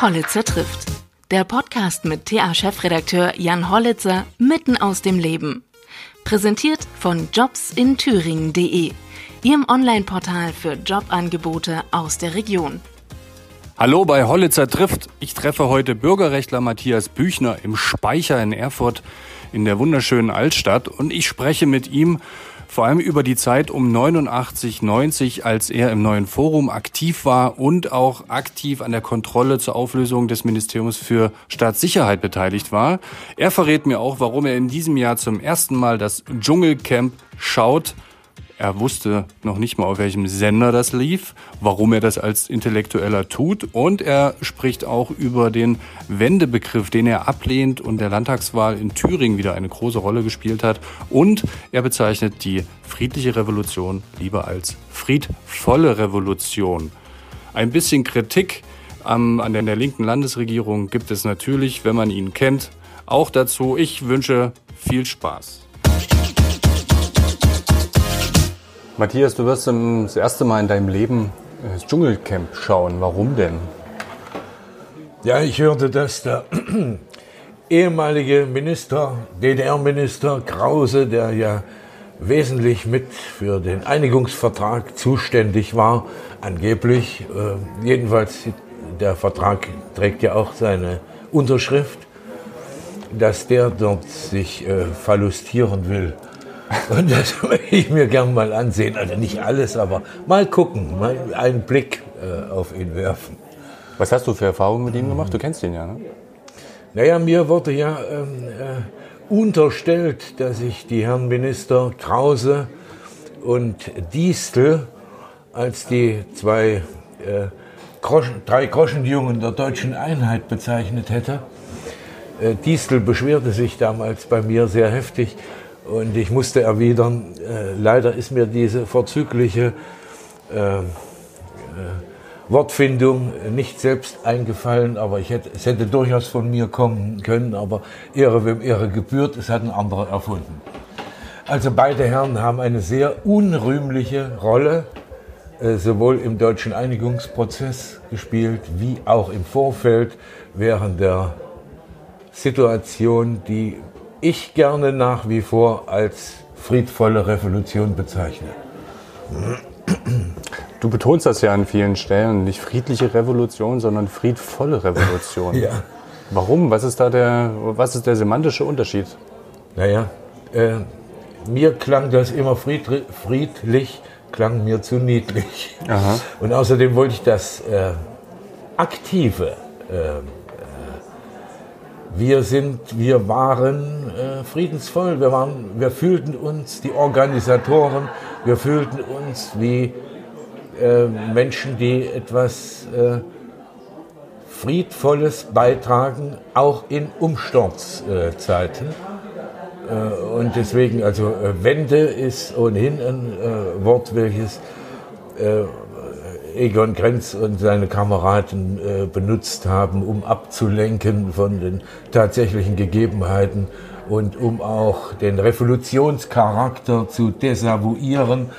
Hollitzer trifft. Der Podcast mit TA-Chefredakteur Jan Hollitzer mitten aus dem Leben. Präsentiert von jobsinthüringen.de, Ihrem Online-Portal für Jobangebote aus der Region. Hallo bei Hollitzer trifft. Ich treffe heute Bürgerrechtler Matthias Büchner im Speicher in Erfurt in der wunderschönen Altstadt und ich spreche mit ihm vor allem über die Zeit um 89, 90, als er im neuen Forum aktiv war und auch aktiv an der Kontrolle zur Auflösung des Ministeriums für Staatssicherheit beteiligt war. Er verrät mir auch, warum er in diesem Jahr zum ersten Mal das Dschungelcamp schaut er wusste noch nicht mal, auf welchem Sender das lief, warum er das als Intellektueller tut und er spricht auch über den Wendebegriff, den er ablehnt und der Landtagswahl in Thüringen wieder eine große Rolle gespielt hat und er bezeichnet die friedliche Revolution lieber als friedvolle Revolution. Ein bisschen Kritik an der, der linken Landesregierung gibt es natürlich, wenn man ihn kennt, auch dazu. Ich wünsche viel Spaß. Matthias, du wirst das erste Mal in deinem Leben das Dschungelcamp schauen. Warum denn? Ja, ich hörte, dass der ehemalige Minister, DDR-Minister Krause, der ja wesentlich mit für den Einigungsvertrag zuständig war, angeblich, äh, jedenfalls der Vertrag trägt ja auch seine Unterschrift, dass der dort sich äh, verlustieren will. Und das will ich mir gern mal ansehen. Also nicht alles, aber mal gucken, mal einen Blick äh, auf ihn werfen. Was hast du für Erfahrungen mit ihm gemacht? Du kennst ihn ja, ne? Naja, mir wurde ja ähm, äh, unterstellt, dass ich die Herren Minister Krause und Distel als die zwei äh, Groschen, drei Groschenjungen der deutschen Einheit bezeichnet hätte. Äh, Distel beschwerte sich damals bei mir sehr heftig und ich musste erwidern, äh, leider ist mir diese vorzügliche äh, äh, Wortfindung nicht selbst eingefallen, aber ich hätte, es hätte durchaus von mir kommen können, aber Ehre wem Ehre gebührt, es hat ein anderer erfunden. Also beide Herren haben eine sehr unrühmliche Rolle äh, sowohl im deutschen Einigungsprozess gespielt, wie auch im Vorfeld während der Situation, die ich gerne nach wie vor als friedvolle Revolution bezeichne. Du betonst das ja an vielen Stellen, nicht friedliche Revolution, sondern friedvolle Revolution. ja. Warum? Was ist da der, was ist der semantische Unterschied? Naja, äh, mir klang das immer friedlich, friedlich klang mir zu niedlich. Aha. Und außerdem wollte ich das äh, aktive äh, wir sind, wir waren äh, friedensvoll, wir, waren, wir fühlten uns, die Organisatoren, wir fühlten uns wie äh, Menschen, die etwas äh, Friedvolles beitragen, auch in Umsturzzeiten. Äh, und deswegen, also äh, Wende ist ohnehin ein äh, Wort, welches Egon Krenz und seine Kameraden äh, benutzt haben, um abzulenken von den tatsächlichen Gegebenheiten und um auch den Revolutionscharakter zu desavouieren.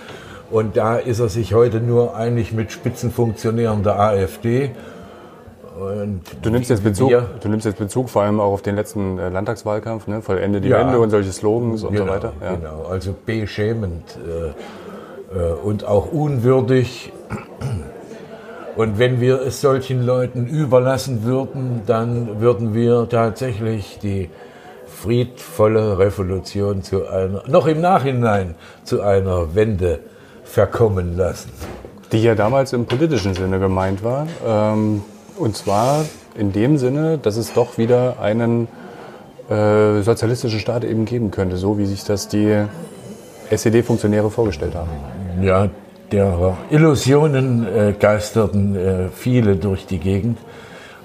Und da ist er sich heute nur einig mit Spitzenfunktionären der AfD. Und du, nimmst jetzt Bezug, du nimmst jetzt Bezug vor allem auch auf den letzten äh, Landtagswahlkampf, ne? Vollende die ja, Wende und solche Slogans und genau, so weiter. Ja. Genau, also beschämend äh, äh, und auch unwürdig. Und wenn wir es solchen Leuten überlassen würden, dann würden wir tatsächlich die friedvolle Revolution zu einer, noch im Nachhinein zu einer Wende verkommen lassen. Die ja damals im politischen Sinne gemeint war. Ähm, und zwar in dem Sinne, dass es doch wieder einen äh, sozialistischen Staat eben geben könnte, so wie sich das die SED-Funktionäre vorgestellt haben. Ja, der Illusionen äh, geisterten äh, viele durch die Gegend.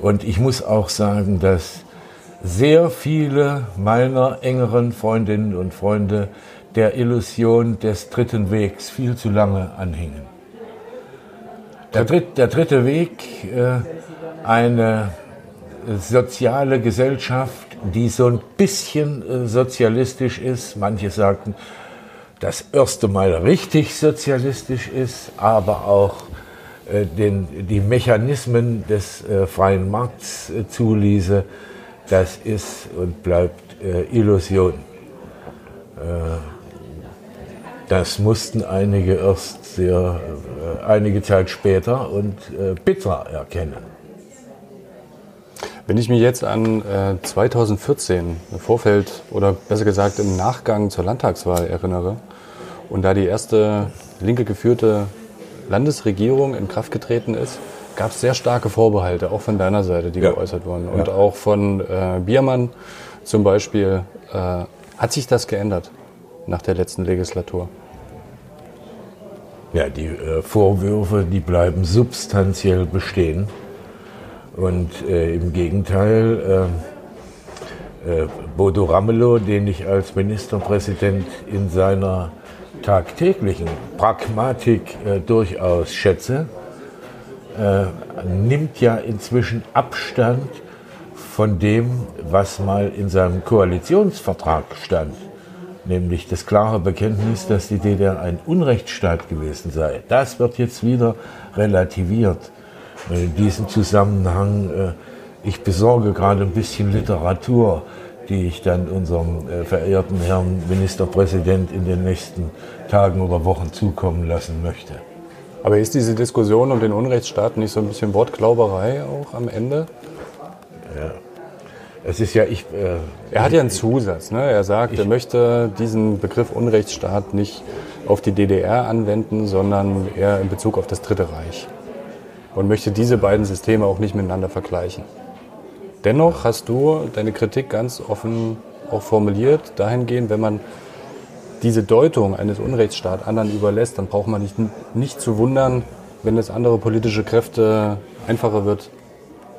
Und ich muss auch sagen, dass sehr viele meiner engeren Freundinnen und Freunde der Illusion des dritten Wegs viel zu lange anhingen. Der, Dritt, der dritte Weg, äh, eine soziale Gesellschaft, die so ein bisschen äh, sozialistisch ist. Manche sagten, das erste Mal richtig sozialistisch ist, aber auch äh, den, die Mechanismen des äh, freien Markts äh, zuließe, das ist und bleibt Illusion. Das mussten einige erst sehr, einige Zeit später und bitter erkennen. Wenn ich mich jetzt an äh, 2014 im Vorfeld oder besser gesagt im Nachgang zur Landtagswahl erinnere und da die erste linke geführte Landesregierung in Kraft getreten ist, gab es sehr starke Vorbehalte, auch von deiner Seite, die ja. geäußert wurden. Und ja. auch von äh, Biermann zum Beispiel. Äh, hat sich das geändert nach der letzten Legislatur? Ja, die äh, Vorwürfe, die bleiben substanziell bestehen. Und äh, im Gegenteil, äh, äh, Bodo Ramelow, den ich als Ministerpräsident in seiner tagtäglichen Pragmatik äh, durchaus schätze, äh, nimmt ja inzwischen Abstand von dem, was mal in seinem Koalitionsvertrag stand, nämlich das klare Bekenntnis, dass die DDR ein Unrechtsstaat gewesen sei. Das wird jetzt wieder relativiert. In diesem Zusammenhang, äh, ich besorge gerade ein bisschen Literatur, die ich dann unserem äh, verehrten Herrn Ministerpräsident in den nächsten Tagen oder Wochen zukommen lassen möchte. Aber ist diese Diskussion um den Unrechtsstaat nicht so ein bisschen Wortglauberei auch am Ende? Ja. Es ist ja, ich. Äh, er hat ja einen Zusatz. Ne? Er sagt, ich, er möchte diesen Begriff Unrechtsstaat nicht auf die DDR anwenden, sondern eher in Bezug auf das Dritte Reich und möchte diese beiden Systeme auch nicht miteinander vergleichen. Dennoch hast du deine Kritik ganz offen auch formuliert, dahingehend, wenn man diese Deutung eines Unrechtsstaats anderen überlässt, dann braucht man nicht, nicht zu wundern, wenn es andere politische Kräfte einfacher wird,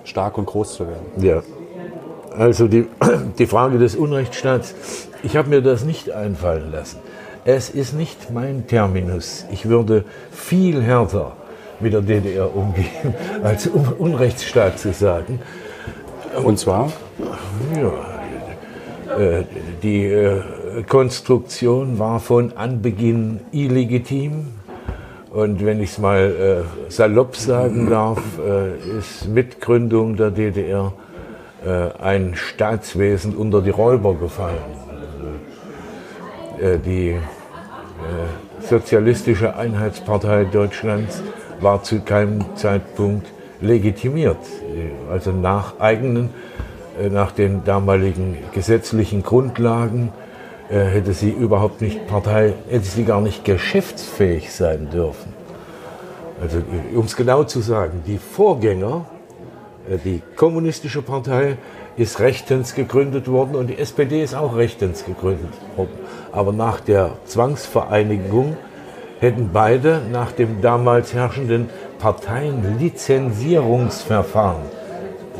stark und groß zu werden. Ja. Also die, die Frage des Unrechtsstaats, ich habe mir das nicht einfallen lassen. Es ist nicht mein Terminus. Ich würde viel härter mit der DDR umgehen, als Unrechtsstaat zu sagen. Und zwar? Ja, äh, die äh, Konstruktion war von Anbeginn illegitim. Und wenn ich es mal äh, salopp sagen darf, ist Mitgründung der DDR ein Staatswesen unter die Räuber gefallen. die Sozialistische Einheitspartei Deutschlands war zu keinem Zeitpunkt legitimiert. Also nach eigenen, äh, nach den damaligen gesetzlichen Grundlagen äh, hätte sie überhaupt nicht Partei, hätte sie gar nicht geschäftsfähig sein dürfen. Also um es genau zu sagen, die Vorgänger, äh, die kommunistische Partei ist rechtens gegründet worden und die SPD ist auch rechtens gegründet worden. Aber nach der Zwangsvereinigung hätten beide nach dem damals herrschenden Parteienlizenzierungsverfahren,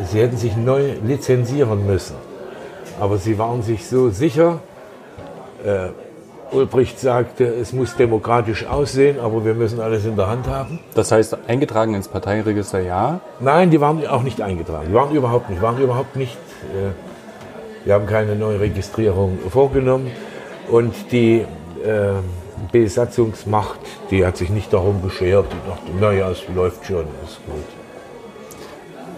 sie hätten sich neu lizenzieren müssen. Aber sie waren sich so sicher, äh, Ulbricht sagte, es muss demokratisch aussehen, aber wir müssen alles in der Hand haben. Das heißt, eingetragen ins Parteienregister ja? Nein, die waren auch nicht eingetragen. Die waren überhaupt nicht. Waren überhaupt nicht. Äh, wir haben keine neue Registrierung vorgenommen. Und die äh, Besatzungsmacht, die hat sich nicht darum geschert. Die dachte, naja, es läuft schon, ist gut.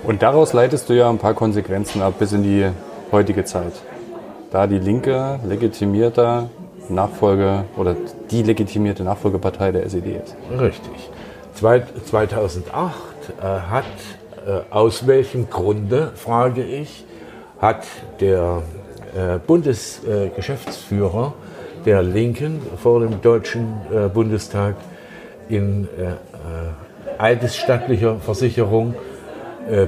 Und daraus leitest du ja ein paar Konsequenzen ab bis in die heutige Zeit. Da die Linke legitimierter Nachfolge oder die legitimierte Nachfolgepartei der SED ist. Richtig. 2008 äh, hat, äh, aus welchem Grunde, frage ich, hat der äh, Bundesgeschäftsführer der Linken vor dem Deutschen Bundestag in eidesstattlicher Versicherung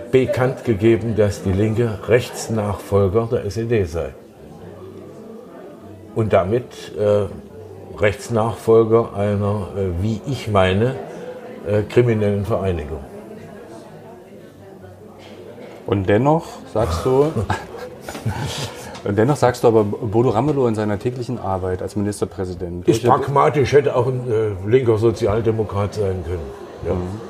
bekannt gegeben, dass die Linke Rechtsnachfolger der SED sei. Und damit äh, Rechtsnachfolger einer, äh, wie ich meine, kriminellen Vereinigung. Und dennoch sagst du, Dennoch sagst du aber, Bodo Ramelow in seiner täglichen Arbeit als Ministerpräsident. Ist pragmatisch, hätte auch ein äh, linker Sozialdemokrat sein können. Ja. Mhm.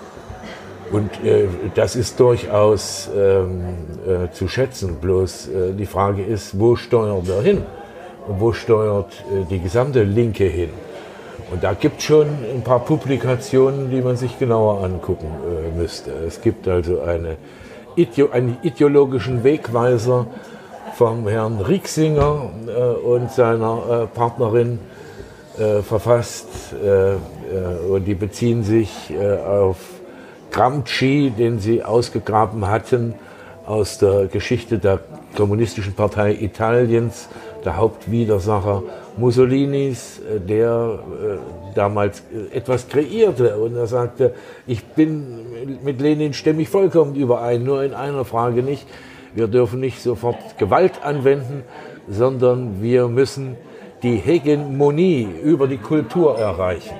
Und äh, das ist durchaus ähm, äh, zu schätzen. Bloß äh, die Frage ist, wo steuert er hin? Und wo steuert äh, die gesamte Linke hin? Und da gibt es schon ein paar Publikationen, die man sich genauer angucken äh, müsste. Es gibt also eine, einen ideologischen Wegweiser vom Herrn Rieksinger äh, und seiner Partnerin verfasst. Und die beziehen sich auf Gramsci, den sie ausgegraben hatten aus der Geschichte der Kommunistischen Partei Italiens, der Hauptwidersacher Mussolinis, äh, der äh, damals äh, etwas kreierte. Und er sagte, ich bin mit Lenin stimmig vollkommen überein, nur in einer Frage nicht. Wir dürfen nicht sofort Gewalt anwenden, sondern wir müssen die Hegemonie über die Kultur erreichen.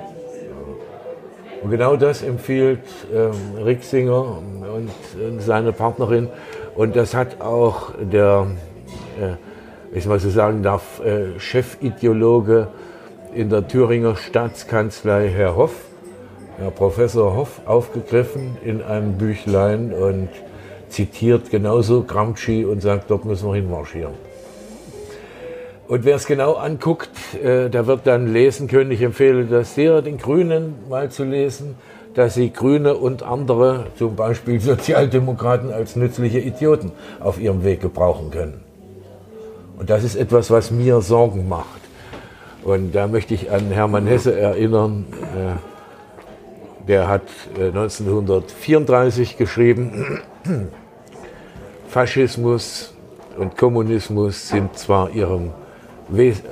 Und genau das empfiehlt ähm, Rixinger und, und, seine Partnerin. Und das hat auch der äh, ich mal so sagen darf, äh, Chefideologe in der Thüringer Staatskanzlei, Herr Hoff, Herr Professor Hoff, aufgegriffen in einem Büchlein und zitiert genauso Gramsci und sagt, dort müssen wir hinmarschieren. Und wer es genau anguckt, äh, der wird dann lesen können. Ich empfehle das sehr, den Grünen mal zu lesen, dass sie Grüne und andere, zum Beispiel Sozialdemokraten, als nützliche Idioten auf ihrem Weg gebrauchen können. Und das ist etwas, was mir Sorgen macht. Und da möchte ich an Hermann Hesse erinnern. Äh, der hat 1934 äh, geschrieben, Faschismus und Kommunismus sind zwar ihrem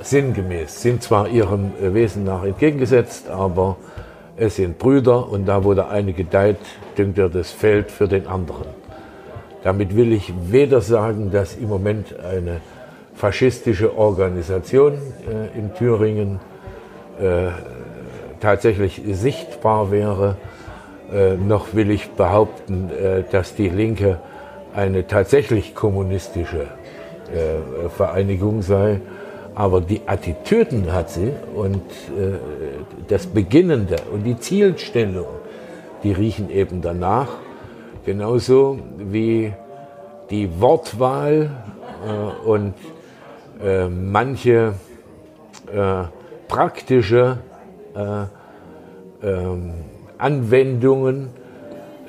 sinngemäß, sind zwar ihrem äh, Wesen nach entgegengesetzt, aber es sind Brüder und da, wo der eine gedeiht, dünkt er das Feld für den anderen. Damit will ich weder sagen, dass im Moment eine faschistische Organisation äh, in Thüringen äh, tatsächlich sichtbar wäre. Äh, noch will ich behaupten, äh, dass die Linke eine tatsächlich kommunistische äh, Vereinigung sei. Aber die Attitüden hat sie und äh, das Beginnende und die Zielstellung, die riechen eben danach. Genauso wie die Wortwahl und äh, manche äh, praktische äh, ähm, Anwendungen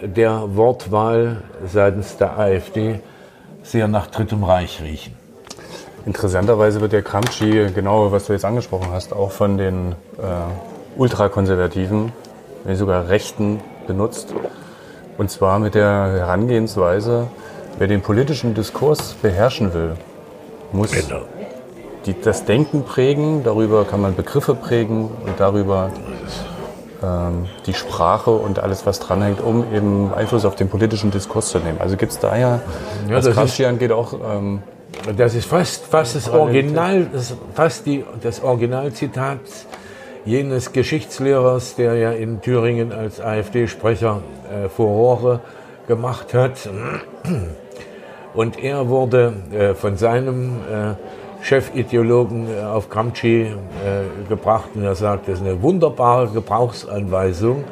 der Wortwahl seitens der AfD sehr nach Drittem Reich riechen. Interessanterweise wird der Gramsci, genau was du jetzt angesprochen hast, auch von den äh, Ultrakonservativen, wenn sogar Rechten benutzt. Und zwar mit der Herangehensweise, wer den politischen Diskurs beherrschen will, muss genau die, das Denken prägen, darüber kann man Begriffe prägen und darüber ähm, die Sprache und alles, was dranhängt, um eben Einfluss auf den politischen Diskurs zu nehmen. Also gibt es da ja, ja was Gramsci angeht, auch... Ähm, das ist fast, fast das Original, das fast die, das Originalzitat jenes Geschichtslehrers, der ja in Thüringen als AfD-Sprecher äh, Furore gemacht hat. Und er wurde äh, von seinem äh, Chefideologen äh, auf Gramsci äh, gebracht und er sagt, das ist eine wunderbare Gebrauchsanweisung,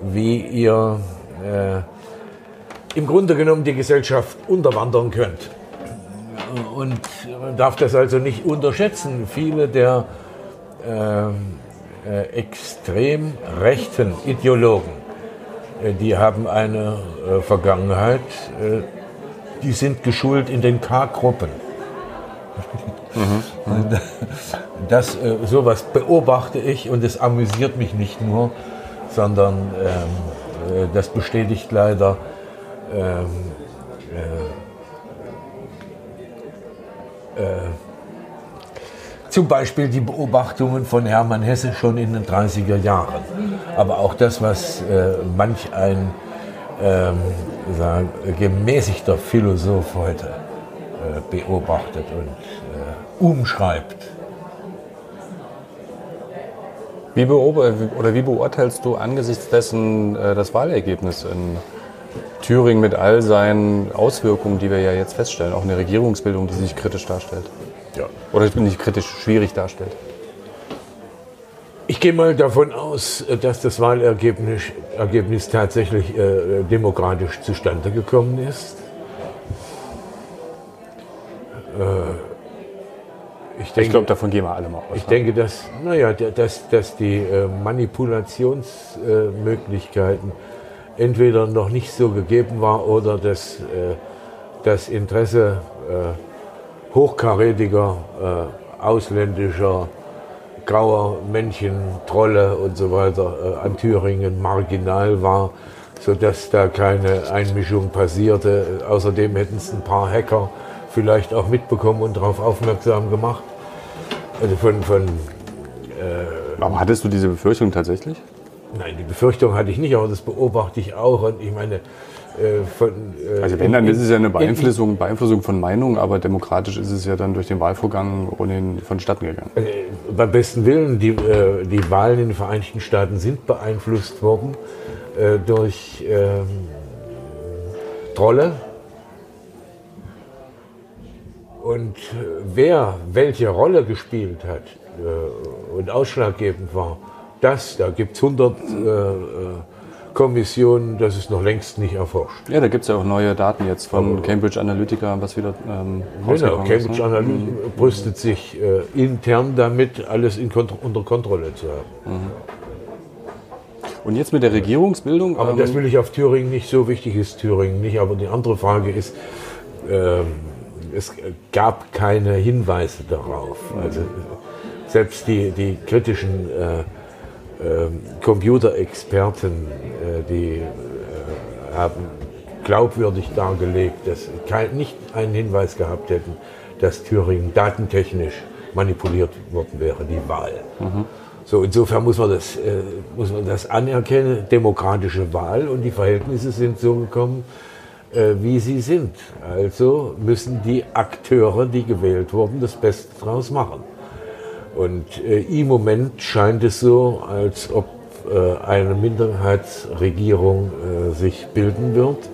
wie ihr äh, im Grunde genommen die Gesellschaft unterwandern könnt. Und man darf das also nicht unterschätzen. Viele der äh, äh, extrem rechten Ideologen, äh, die haben eine Vergangenheit, die sind geschult in den K-Gruppen. Mhm. Das, äh, sowas beobachte ich und es amüsiert mich nicht nur, sondern ähm, äh, das bestätigt leider ähm, äh, äh, zum Beispiel die Beobachtungen von Hermann Hesse schon in den 30er Jahren. Aber auch das, was äh, manch ein ähm, sagen, gemäßigter Philosoph heute äh, beobachtet und umschreibt. Wie, oder wie beurteilst du angesichts dessen äh, das Wahlergebnis in Thüringen mit all seinen Auswirkungen, die wir ja jetzt feststellen, auch eine Regierungsbildung, die sich kritisch darstellt? Ja. Oder nicht kritisch, schwierig darstellt? Ich gehe mal davon aus, äh, dass das Wahlergebnis Ergebnis tatsächlich äh, demokratisch zustande gekommen ist. Äh, Ich, ich glaube, davon gehen wir alle mal aus. Ich ne? denke, dass, naja, dass, dass die äh, Manipulationsmöglichkeiten äh, entweder noch nicht so gegeben war oder dass äh, das Interesse hochkarätiger ausländischer grauer Männchen, Trolle und so weiter an Thüringen marginal war, sodass da keine Einmischung passierte. Außerdem hätten es ein paar Hacker vielleicht auch mitbekommen und darauf aufmerksam gemacht. Also von, von, äh, aber hattest du diese Befürchtung tatsächlich? Nein, die Befürchtung hatte ich nicht, aber das beobachte ich auch. Und ich meine, äh, von, äh, also wenn, dann ist es ja eine Beeinflussung, Beeinflussung von Meinung, aber demokratisch ist es ja dann durch den Wahlvorgang ohnehin vonstatten gegangen. Äh, beim besten Willen, die, äh, die Wahlen in den Vereinigten Staaten sind beeinflusst worden äh, durch ähm, Trolle. Und wer welche Rolle gespielt hat und ausschlaggebend war, das, da gibt es 100 Kommission, das ist noch längst nicht erforscht. Ja, da gibt es ja auch neue Daten jetzt von Aber Cambridge Analytica, was wieder ähm, Genau, Cambridge ne? Analytica mhm. brüstet sich äh, intern damit, alles Kont unter Kontrolle zu haben. Mhm. Und jetzt mit der Regierungsbildung? Aber ähm, das will ich auf Thüringen nicht, so wichtig ist Thüringen nicht. Aber die andere Frage ist, äh, es gab keine Hinweise darauf. Also selbst die, die kritischen äh, ähm, Computerexperten, äh, die äh, haben glaubwürdig dargelegt, dass kein, nicht einen Hinweis gehabt hätten, dass Thüringen datentechnisch manipuliert worden wäre, die Wahl. Mhm. So, insofern muss man, das, äh, muss man das anerkennen, demokratische Wahl und die Verhältnisse sind so gekommen, äh, wie sie sind. Also müssen die Akteure, die gewählt wurden, das Beste daraus machen. Und äh, im Moment scheint es so, als ob äh, eine Minderheitsregierung äh, sich bilden wird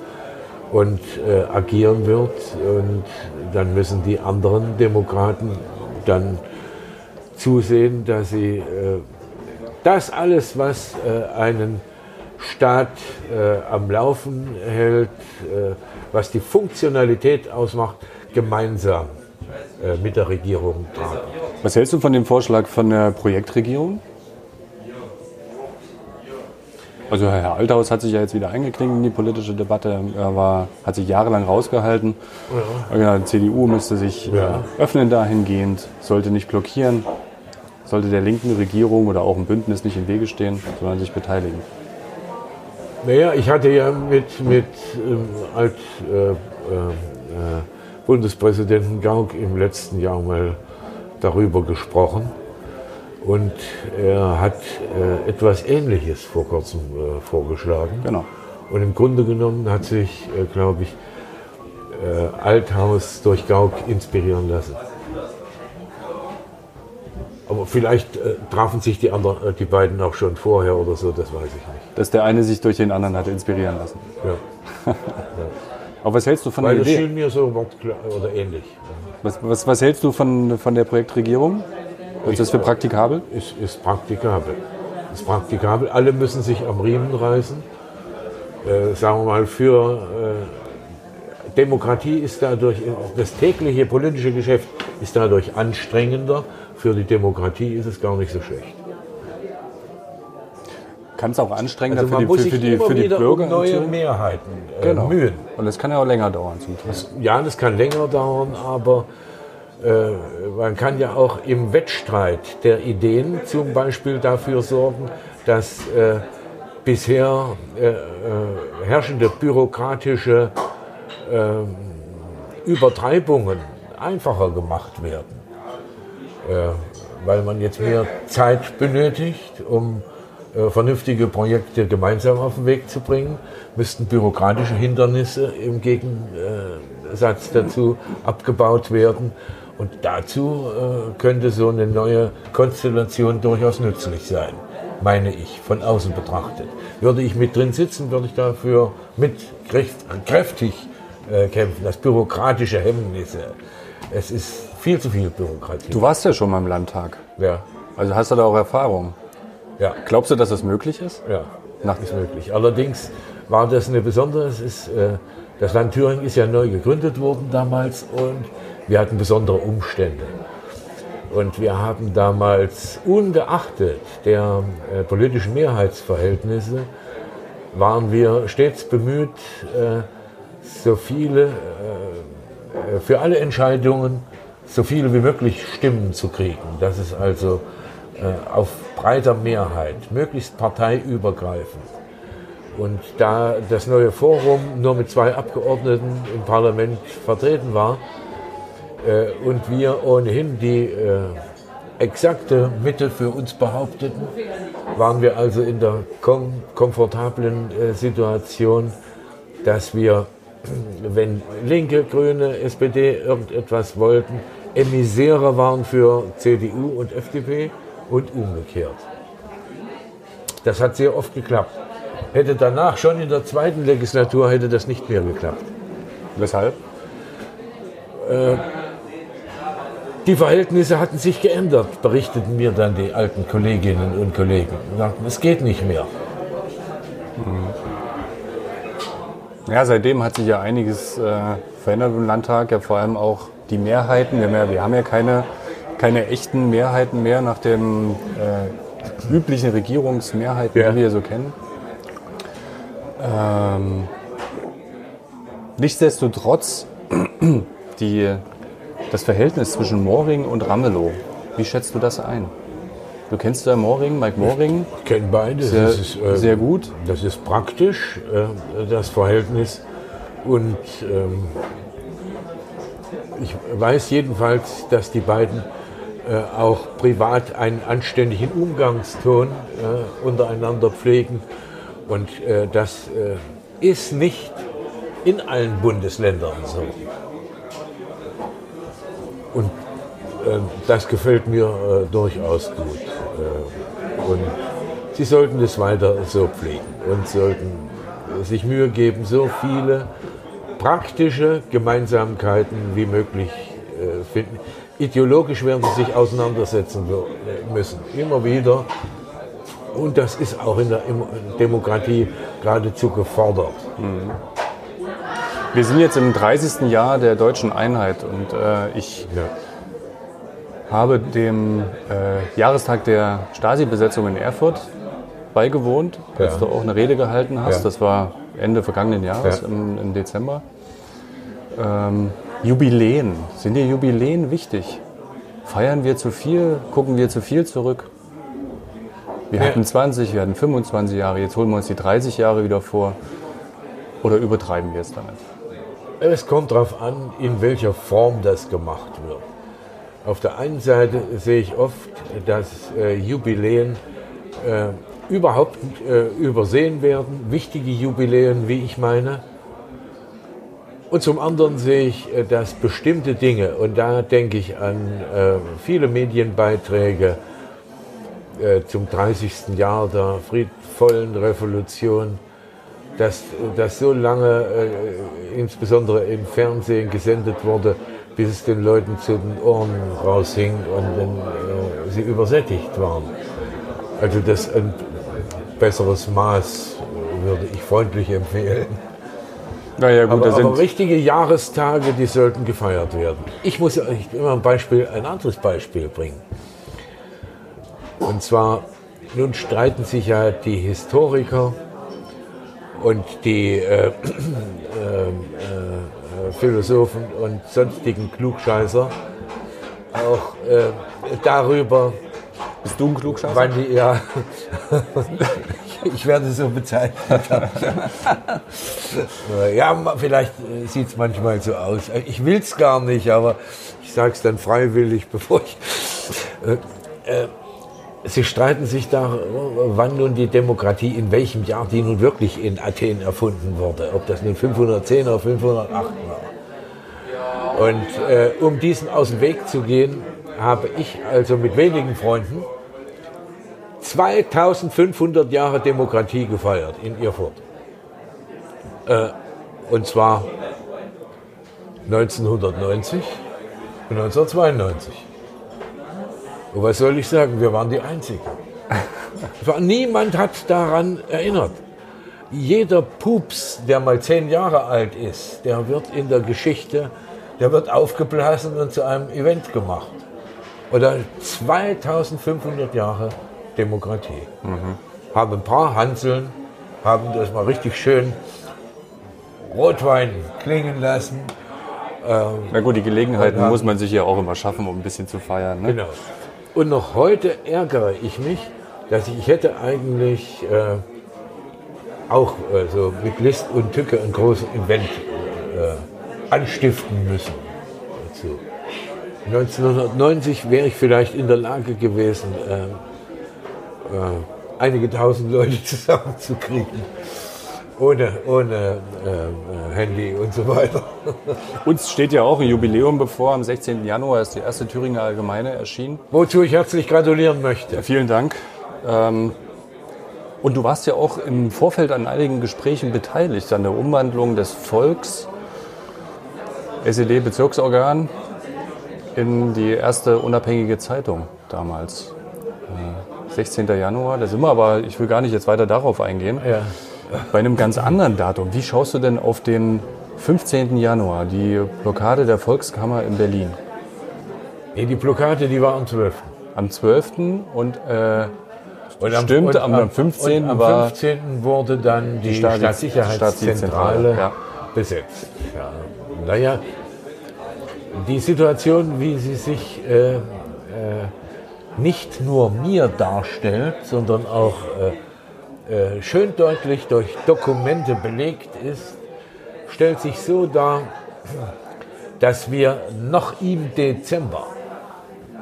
und äh, agieren wird. Und dann müssen die anderen Demokraten dann zusehen, dass sie äh, das alles, was einen Staat am Laufen hält, was die Funktionalität ausmacht, gemeinsam mit der Regierung tragen. Was hältst du von dem Vorschlag von der Projektregierung? Also Herr Althaus hat sich ja jetzt wieder eingeklinkt in die politische Debatte. Er war, hat sich jahrelang rausgehalten. Ja. Die CDU müsste sich ja. öffnen dahingehend, sollte nicht blockieren, sollte der linken Regierung oder auch ein Bündnis nicht im Wege stehen, sondern sich beteiligen. Naja, ich hatte ja mit, mit ähm, als äh, äh, Bundespräsidenten Gauck im letzten Jahr mal darüber gesprochen. Und er hat äh, etwas Ähnliches vor kurzem äh, vorgeschlagen. Genau. Und im Grunde genommen hat sich, äh, glaube ich, äh, Althaus durch Gauck inspirieren lassen. Aber vielleicht äh, trafen sich die, anderen, äh, die beiden auch schon vorher oder so, das weiß ich nicht. Dass der eine sich durch den anderen hat inspirieren lassen. Ja. ja. Aber was hältst du von Weil der Idee? Das schien mir so oder ähnlich. Was, was, was hältst du von, von der Projektregierung? Ist das für praktikabel? Ist, ist praktikabel. Ist praktikabel. Alle müssen sich am Riemen reißen. Äh, sagen wir mal, für äh, Demokratie ist dadurch, das tägliche politische Geschäft ist dadurch anstrengender. Für die Demokratie ist es gar nicht so schlecht. Kann es auch anstrengender also für, die, für, die, für die Bürger um neue Mehrheiten äh, genau. mühen. Und das kann ja auch länger dauern zum Teil. Das, ja, das kann länger dauern, aber äh, man kann ja auch im Wettstreit der Ideen zum Beispiel dafür sorgen, dass äh, bisher äh, äh herrschende bürokratische ähm, Übertreibungen einfacher gemacht werden. Äh, weil man jetzt mehr Zeit benötigt, um äh, vernünftige Projekte gemeinsam auf den Weg zu bringen, müssten bürokratische Hindernisse im Gegensatz dazu abgebaut werden. Und dazu äh, könnte so eine neue Konstellation durchaus nützlich sein, meine ich, von außen betrachtet. Würde ich mit drin sitzen, würde ich dafür mit kräftig kämpfen, das bürokratische Hemmnisse. Es ist viel zu viel Bürokratie. Du warst ja schon mal im Landtag. Ja. Also hast du da auch Erfahrung? Ja. Glaubst du, dass das möglich ist? Ja, Nach ist möglich. Allerdings war das eine besondere, es ist, äh, das Land Thüringen ist ja neu gegründet worden damals und wir hatten besondere Umstände. Und wir haben damals, ungeachtet der äh, politischen Mehrheitsverhältnisse, waren wir stets bemüht, äh, so viele, äh, für alle Entscheidungen so viele wie möglich Stimmen zu kriegen. Das ist also äh, auf breiter Mehrheit, möglichst parteiübergreifend. Und da das neue Forum nur mit zwei Abgeordneten im Parlament vertreten war äh, und wir ohnehin die äh, exakte Mitte für uns behaupteten, waren wir also in der kom komfortablen äh, Situation, dass wir, wenn Linke, Grüne, SPD irgendetwas wollten, Emissäre waren für CDU und FDP und umgekehrt. Das hat sehr oft geklappt. Hätte danach schon in der zweiten Legislatur hätte das nicht mehr geklappt. Weshalb? Äh, die Verhältnisse hatten sich geändert, berichteten mir dann die alten Kolleginnen und Kollegen. Sagten, es geht nicht mehr. Ja, seitdem hat sich ja einiges äh, verändert im Landtag, ja vor allem auch die Mehrheiten. Wir haben ja, wir haben ja keine, keine echten Mehrheiten mehr nach den äh, üblichen Regierungsmehrheiten, Ja. die wir so kennen. Ähm, nichtsdestotrotz, die, das Verhältnis zwischen Moring und Ramelow, wie schätzt du das ein? Du kennst ja Moring, Mike Moring, Ich kenne beide. sehr, das ist, äh, sehr gut. Das ist praktisch, äh, das Verhältnis. Und ähm, ich weiß jedenfalls, dass die beiden äh, auch privat einen anständigen Umgangston äh, untereinander pflegen. Und äh, das äh, ist nicht in allen Bundesländern so. Und äh, das gefällt mir äh, durchaus gut. Äh, und sie sollten es weiter so pflegen und sollten sich Mühe geben, so viele praktische Gemeinsamkeiten wie möglich äh, finden. Ideologisch werden sie sich auseinandersetzen äh, müssen, immer wieder. Und das ist auch in der Demokratie geradezu gefordert. Wir sind jetzt im 30. Jahr der deutschen Einheit und äh, ich Ja. Habe dem äh, Jahrestag der Stasi-Besetzung in Erfurt beigewohnt, als Ja. du auch eine Rede gehalten hast. Ja. Das war Ende vergangenen Jahres, Ja. im, im Dezember. Ähm, Jubiläen. Sind dir Jubiläen wichtig? Feiern wir zu viel? Gucken wir zu viel zurück? Wir hatten 20, wir hatten 25 Jahre, jetzt holen wir uns die 30 Jahre wieder vor. Oder übertreiben wir es damit? Es kommt darauf an, in welcher Form das gemacht wird. Auf der einen Seite sehe ich oft, dass äh, Jubiläen äh, überhaupt äh, übersehen werden, wichtige Jubiläen, wie ich meine. Und zum anderen sehe ich, äh, dass bestimmte Dinge, und da denke ich an äh, viele Medienbeiträge äh, zum 30. Jahr der friedvollen Revolution, dass das so lange insbesondere im Fernsehen gesendet wurde, bis es den Leuten zu den Ohren raushing und dann, äh, sie übersättigt waren. Also das ein besseres Maß würde ich freundlich empfehlen. Naja, gut, Aber, aber richtige Jahrestage, die sollten gefeiert werden. Ich muss euch immer ein Beispiel, ein anderes Beispiel bringen. Und zwar, nun streiten sich ja die Historiker und die äh, äh, äh, Philosophen und sonstigen Klugscheißer auch äh, darüber, bist du ein Klugscheißer? wann die, ja, ich werde so bezeichnet. ja, vielleicht sieht es manchmal so aus. Ich will es gar nicht, aber ich sage es dann freiwillig, bevor ich. Äh, äh, Sie streiten sich da, wann nun die Demokratie, in welchem Jahr die nun wirklich in Athen erfunden wurde. Ob das nun 510 oder 508 war. Und äh, um diesem aus dem Weg zu gehen, habe ich also mit wenigen Freunden 2500 Jahre Demokratie gefeiert in Erfurt. Äh, und zwar 1990 und 1992. Und was soll ich sagen? Wir waren die Einzigen. Niemand hat daran erinnert. Jeder Pups, der mal zehn Jahre alt ist, der wird in der Geschichte, der wird aufgeblasen und zu einem Event gemacht. oder 2500 Jahre Demokratie. Haben ein paar Hanseln, haben das mal richtig schön Rotwein klingen lassen. Na gut, die Gelegenheiten muss man sich ja auch immer schaffen, um ein bisschen zu feiern. Ne? Genau. Und noch heute ärgere ich mich, dass ich, ich hätte eigentlich äh, auch äh, so mit List und Tücke ein großes Event äh, anstiften müssen. Dazu. 1990 wäre ich vielleicht in der Lage gewesen, äh, äh, einige tausend Leute zusammenzukriegen. Ohne, ohne äh, äh, Handy und so weiter. Uns steht ja auch ein Jubiläum bevor. Am 16. Januar ist die erste Thüringer Allgemeine erschienen. Wozu ich herzlich gratulieren möchte. Vielen Dank. Ähm, und du warst ja auch im Vorfeld an einigen Gesprächen beteiligt, an der Umwandlung des Volks, SED-Bezirksorgan, in die erste unabhängige Zeitung damals. Äh, 16. Januar, da sind wir aber, ich will gar nicht jetzt weiter darauf eingehen. Ja. Bei einem ganz anderen Datum, wie schaust du denn auf den 15. Januar, die Blockade der Volkskammer in Berlin? Nee, die Blockade, die war am 12. Am 12. und äh, Und am- Stimmt, und am 15. und am war 15. wurde dann die, Staatssicherheitszentrale Staatssicherheitszentrale, ja. besetzt. Ja. Naja, die Situation, wie sie sich äh, äh, nicht nur mir darstellt, sondern auch äh, äh, schön deutlich durch Dokumente belegt ist, stellt sich so dar, dass wir noch im Dezember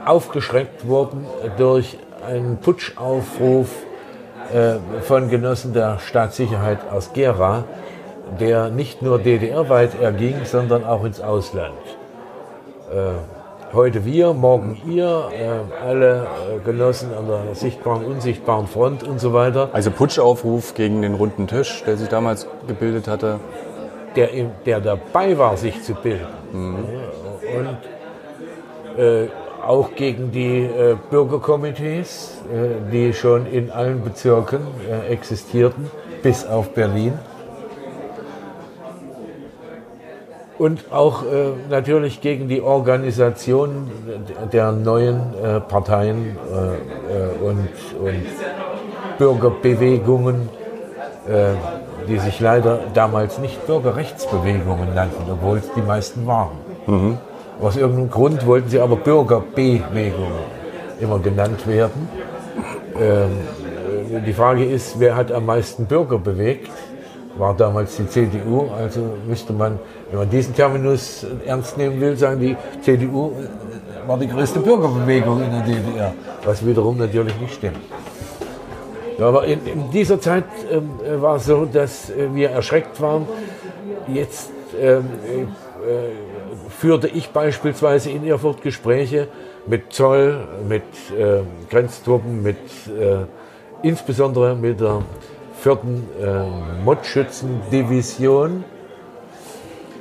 aufgeschreckt wurden durch einen Putschaufruf äh, von Genossen der Staatssicherheit aus Gera, der nicht nur DDR-weit erging, sondern auch ins Ausland. Äh, heute wir, morgen ihr, äh, alle äh, Genossen an der sichtbaren, unsichtbaren Front und so weiter, Also Putschaufruf gegen den runden Tisch, der sich damals gebildet hatte. der, der dabei war, sich zu bilden. Ja, Und äh, auch gegen die äh, Bürgerkomitees, äh, die schon in allen Bezirken äh, existierten, bis auf Berlin. Und auch äh, natürlich gegen die Organisation der neuen äh, Parteien äh, äh, und, und Bürgerbewegungen, äh, die sich leider damals nicht Bürgerrechtsbewegungen nannten, obwohl es die meisten waren. Aus irgendeinem Grund wollten sie aber Bürgerbewegungen immer genannt werden. Ähm, äh, die Frage ist, wer hat am meisten Bürger bewegt? War damals die CDU, also müsste man, wenn man diesen Terminus ernst nehmen will, sagen, die CDU äh, war die größte Bürgerbewegung in der DDR, was wiederum natürlich nicht stimmt. Aber in, in dieser Zeit ähm, äh, war es so, dass äh, wir erschreckt waren. Jetzt äh, äh, führte ich beispielsweise in Erfurt Gespräche mit Zoll, mit äh, Grenztruppen, mit insbesondere mit der vierten äh, Modschützendivision.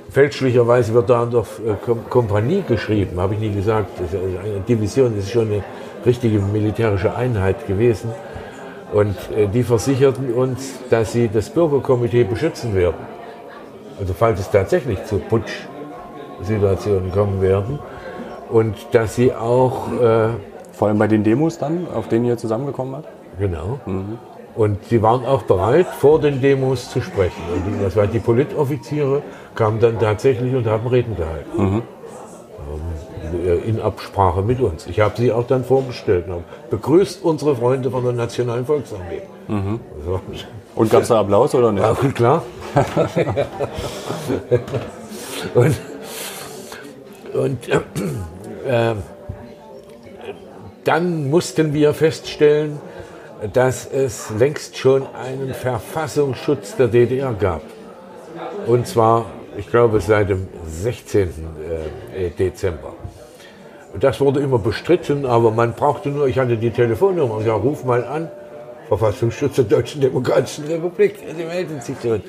Fälschlicherweise wird da noch äh, Kom Kompanie geschrieben, habe ich nie gesagt. Ist Eine Division ist schon eine richtige militärische Einheit gewesen. Und äh, die versicherten uns, dass sie das Bürgerkomitee beschützen werden. Also falls es tatsächlich zu Putsch-Situationen kommen werden. Und dass sie auch, äh, Vor allem bei den Demos dann, auf denen ihr zusammengekommen habt? genau, und sie waren auch bereit, vor den Demos zu sprechen. Und die, das war, die Politoffiziere kamen dann tatsächlich und haben Reden gehalten. Ähm, In Absprache mit uns. Ich habe sie auch dann vorgestellt und habe begrüßt unsere Freunde von der Nationalen Volksarmee. So. Und gab es da Applaus oder nicht? Ja, klar. und und äh, äh, dann mussten wir feststellen, dass es längst schon einen Verfassungsschutz der DDR gab. Und zwar, ich glaube, seit dem 16. äh, Dezember. Und das wurde immer bestritten, aber man brauchte nur, ich hatte die Telefonnummer, ja, ruf mal an, Verfassungsschutz der Deutschen Demokratischen Republik, sie melden sich schon.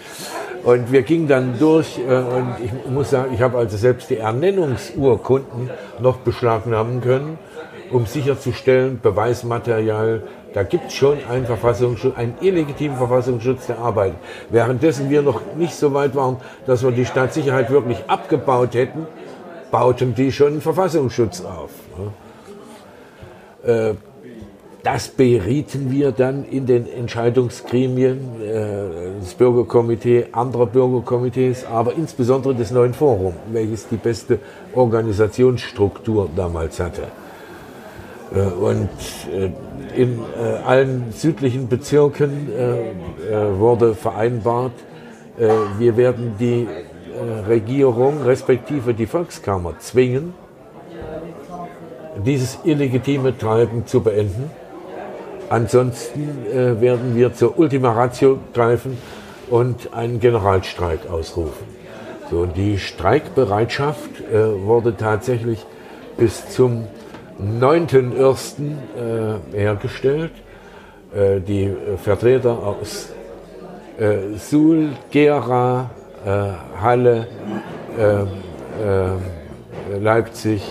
Und wir gingen dann durch äh, und ich muss sagen, ich habe also selbst die Ernennungsurkunden noch beschlagnahmen können, um sicherzustellen, Beweismaterial, da gibt es schon einen Verfassungsschutz, einen illegitimen Verfassungsschutz, der arbeitet. Währenddessen wir noch nicht so weit waren, dass wir die Staatssicherheit wirklich abgebaut hätten, bauten die schon einen Verfassungsschutz auf. Äh, das berieten wir dann in den Entscheidungsgremien äh, des Bürgerkomitee, anderer Bürgerkomitees, aber insbesondere des neuen Forums, welches die beste Organisationsstruktur damals hatte. Äh, und in äh, allen südlichen Bezirken wurde vereinbart, wir werden die Regierung respektive die Volkskammer zwingen, dieses illegitime Treiben zu beenden. Ansonsten werden wir zur Ultima Ratio greifen und einen Generalstreik ausrufen. So, die Streikbereitschaft wurde tatsächlich bis zum 9.1. Äh, hergestellt. Äh, die Vertreter aus äh, Suhl, Gera, Halle, Leipzig,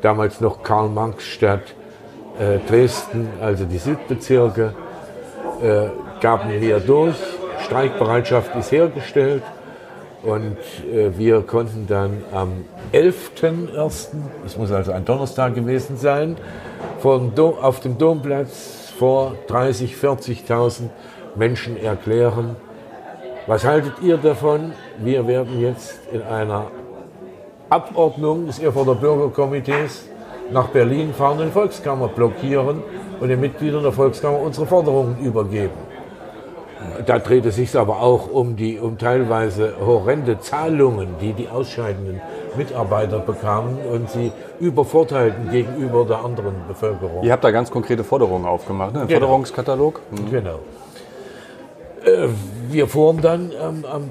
damals noch Karl-Marx-Stadt, Dresden, also die Südbezirke, gaben wir durch. Streikbereitschaft ist hergestellt. Und äh, wir konnten dann am 11.01., es muss also ein Donnerstag gewesen sein, Dom, auf dem Domplatz vor 30.000, 40.000 Menschen erklären, was haltet ihr davon? Wir werden jetzt in einer Abordnung des Erfurter Bürgerkomitees nach Berlin fahren, den Volkskammer blockieren und den Mitgliedern der Volkskammer unsere Forderungen übergeben. Da dreht es sich aber auch um die um teilweise horrende Zahlungen, die die ausscheidenden Mitarbeiter bekamen und sie übervorteilten gegenüber der anderen Bevölkerung. Ihr habt da ganz konkrete Forderungen aufgemacht, ne? Ein genau. Forderungskatalog? Mhm. Genau. Äh, wir fuhren dann am, am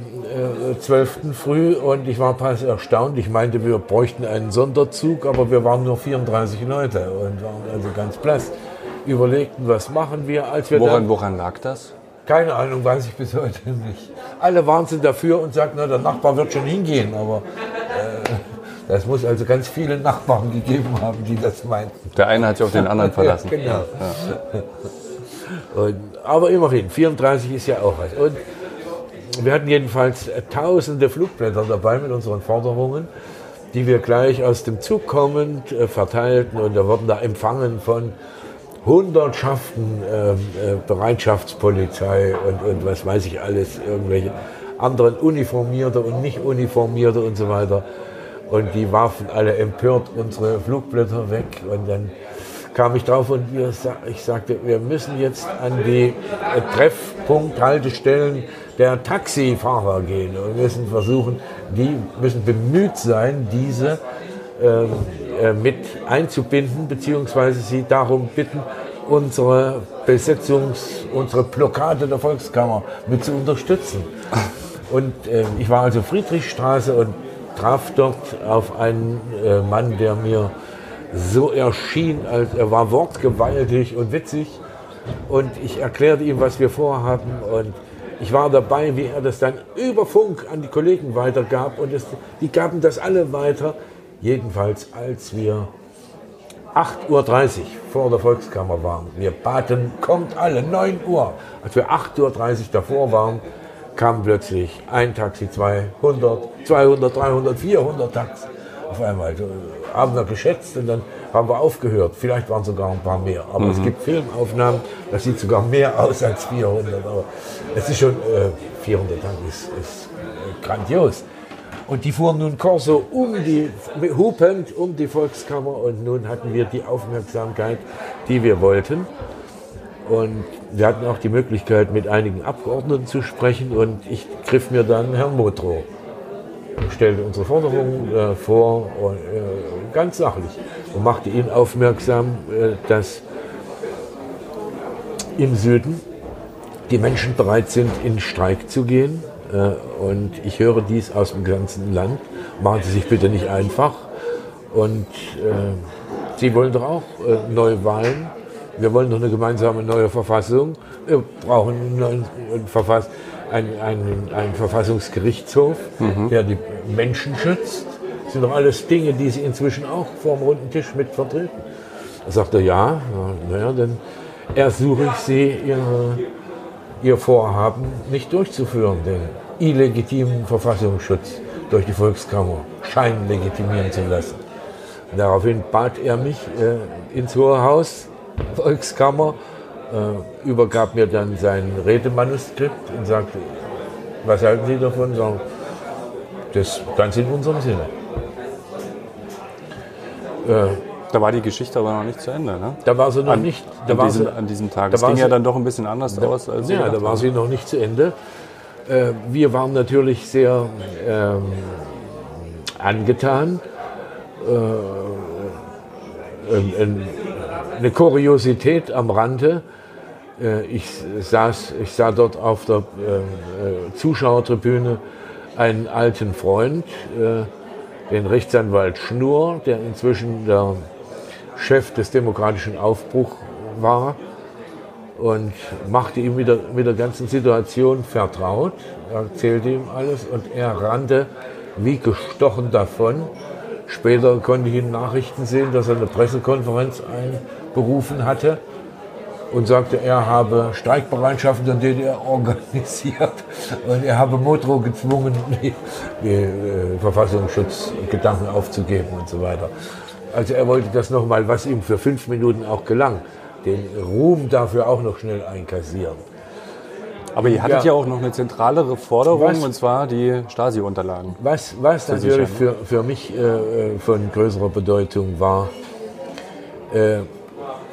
äh, 12. früh und ich war fast erstaunt. Ich meinte, wir bräuchten einen Sonderzug, aber wir waren nur 34 Leute und waren also ganz blass. Überlegten, was machen wir, als wir woran, dann, woran lag das? Keine Ahnung, weiß ich bis heute nicht. Alle waren sie dafür und sagten, na, der Nachbar wird schon hingehen, aber äh, das muss also ganz viele Nachbarn gegeben haben, die das meinten. Der eine hat sich auf den anderen verlassen. ja, genau. Ja. Und, aber immerhin, 34 ist ja auch was. Und wir hatten jedenfalls tausende Flugblätter dabei mit unseren Forderungen, die wir gleich aus dem Zug kommend äh, verteilten und da wurden da empfangen von Hundertschaften äh, äh, Bereitschaftspolizei und, und was weiß ich alles, irgendwelche anderen Uniformierte und nicht Uniformierte und so weiter. Und die warfen alle empört unsere Flugblätter weg. Und dann kam ich drauf und wir, ich sagte, wir müssen jetzt an die äh, Treffpunkthaltestellen der Taxifahrer gehen und müssen versuchen, die müssen bemüht sein, diese ähm, äh, mit einzubinden, beziehungsweise sie darum bitten, unsere Besetzungs-, unsere Blockade der Volkskammer mit zu unterstützen. Und äh, ich war also Friedrichstraße und traf dort auf einen äh, Mann, der mir so erschien, als er war wortgewaltig und witzig. Und ich erklärte ihm, was wir vorhaben. Und ich war dabei, wie er das dann über Funk an die Kollegen weitergab. Und es, die gaben das alle weiter. Jedenfalls, als wir 8.30 Uhr vor der Volkskammer waren, wir baten, kommt alle, 9 Uhr. Als wir 8.30 Uhr davor waren, kam plötzlich ein Taxi, 200, 200, 300, 400 Taxis auf einmal. Haben wir geschätzt und dann haben wir aufgehört. Vielleicht waren sogar ein paar mehr. Aber mhm. es gibt Filmaufnahmen, das sieht sogar mehr aus als 400. Aber es ist schon, äh, 400 Taxis ist, ist äh, grandios. Und die fuhren nun Corso um die, hupend um die Volkskammer und nun hatten wir die Aufmerksamkeit, die wir wollten. Und wir hatten auch die Möglichkeit, mit einigen Abgeordneten zu sprechen und ich griff mir dann Herrn Motro stellte unsere Forderungen äh, vor, und, äh, ganz sachlich, und machte ihn aufmerksam, äh, dass im Süden die Menschen bereit sind, in Streik zu gehen und ich höre dies aus dem ganzen Land. Machen Sie sich bitte nicht einfach. Und äh, Sie wollen doch auch äh, neue Wahlen. Wir wollen doch eine gemeinsame neue Verfassung. Wir brauchen einen neuen Verfass einen, einen, einen Verfassungsgerichtshof, mhm. der die Menschen schützt. Das sind doch alles Dinge, die Sie inzwischen auch vor dem runden Tisch mit vertreten. Da sagt er, ja, naja, dann ersuche ich Sie, Ihre, Ihr Vorhaben nicht durchzuführen, denn illegitimen Verfassungsschutz durch die Volkskammer scheinen legitimieren zu lassen. Daraufhin bat er mich äh, ins Hohe Haus Volkskammer, äh, übergab mir dann sein Redemanuskript und sagte, was halten Sie davon? Sagen, das ganz in unserem Sinne. Äh, da war die Geschichte aber noch nicht zu Ende, ne? Da war sie noch an, nicht. Da an, war diesem, sie, an diesem Tag. Das ging ja dann doch ein bisschen anders da, aus. Als ja, da war sie noch nicht zu Ende. Äh, wir waren natürlich sehr ähm, angetan. Äh, eine Kuriosität am Rande. Äh, ich, saß, ich sah dort auf der Zuschauertribüne einen alten Freund, den Rechtsanwalt Schnur, der inzwischen der Chef des demokratischen Aufbruchs war und machte ihm mit der, mit der ganzen Situation vertraut, erzählte ihm alles und er rannte wie gestochen davon. Später konnte ich in Nachrichten sehen, dass er eine Pressekonferenz einberufen hatte und sagte, er habe Streikbereitschaft in der DDR organisiert und er habe Motro gezwungen, die, die äh, Verfassungsschutzgedanken aufzugeben und so weiter. Also er wollte das nochmal, was ihm für fünf Minuten auch gelang, den Ruhm dafür auch noch schnell einkassieren. Aber ihr hattet ja, ja auch noch eine zentralere Forderung, was, und zwar die Stasi-Unterlagen. Was, was natürlich für, für mich äh, von größerer Bedeutung war, äh,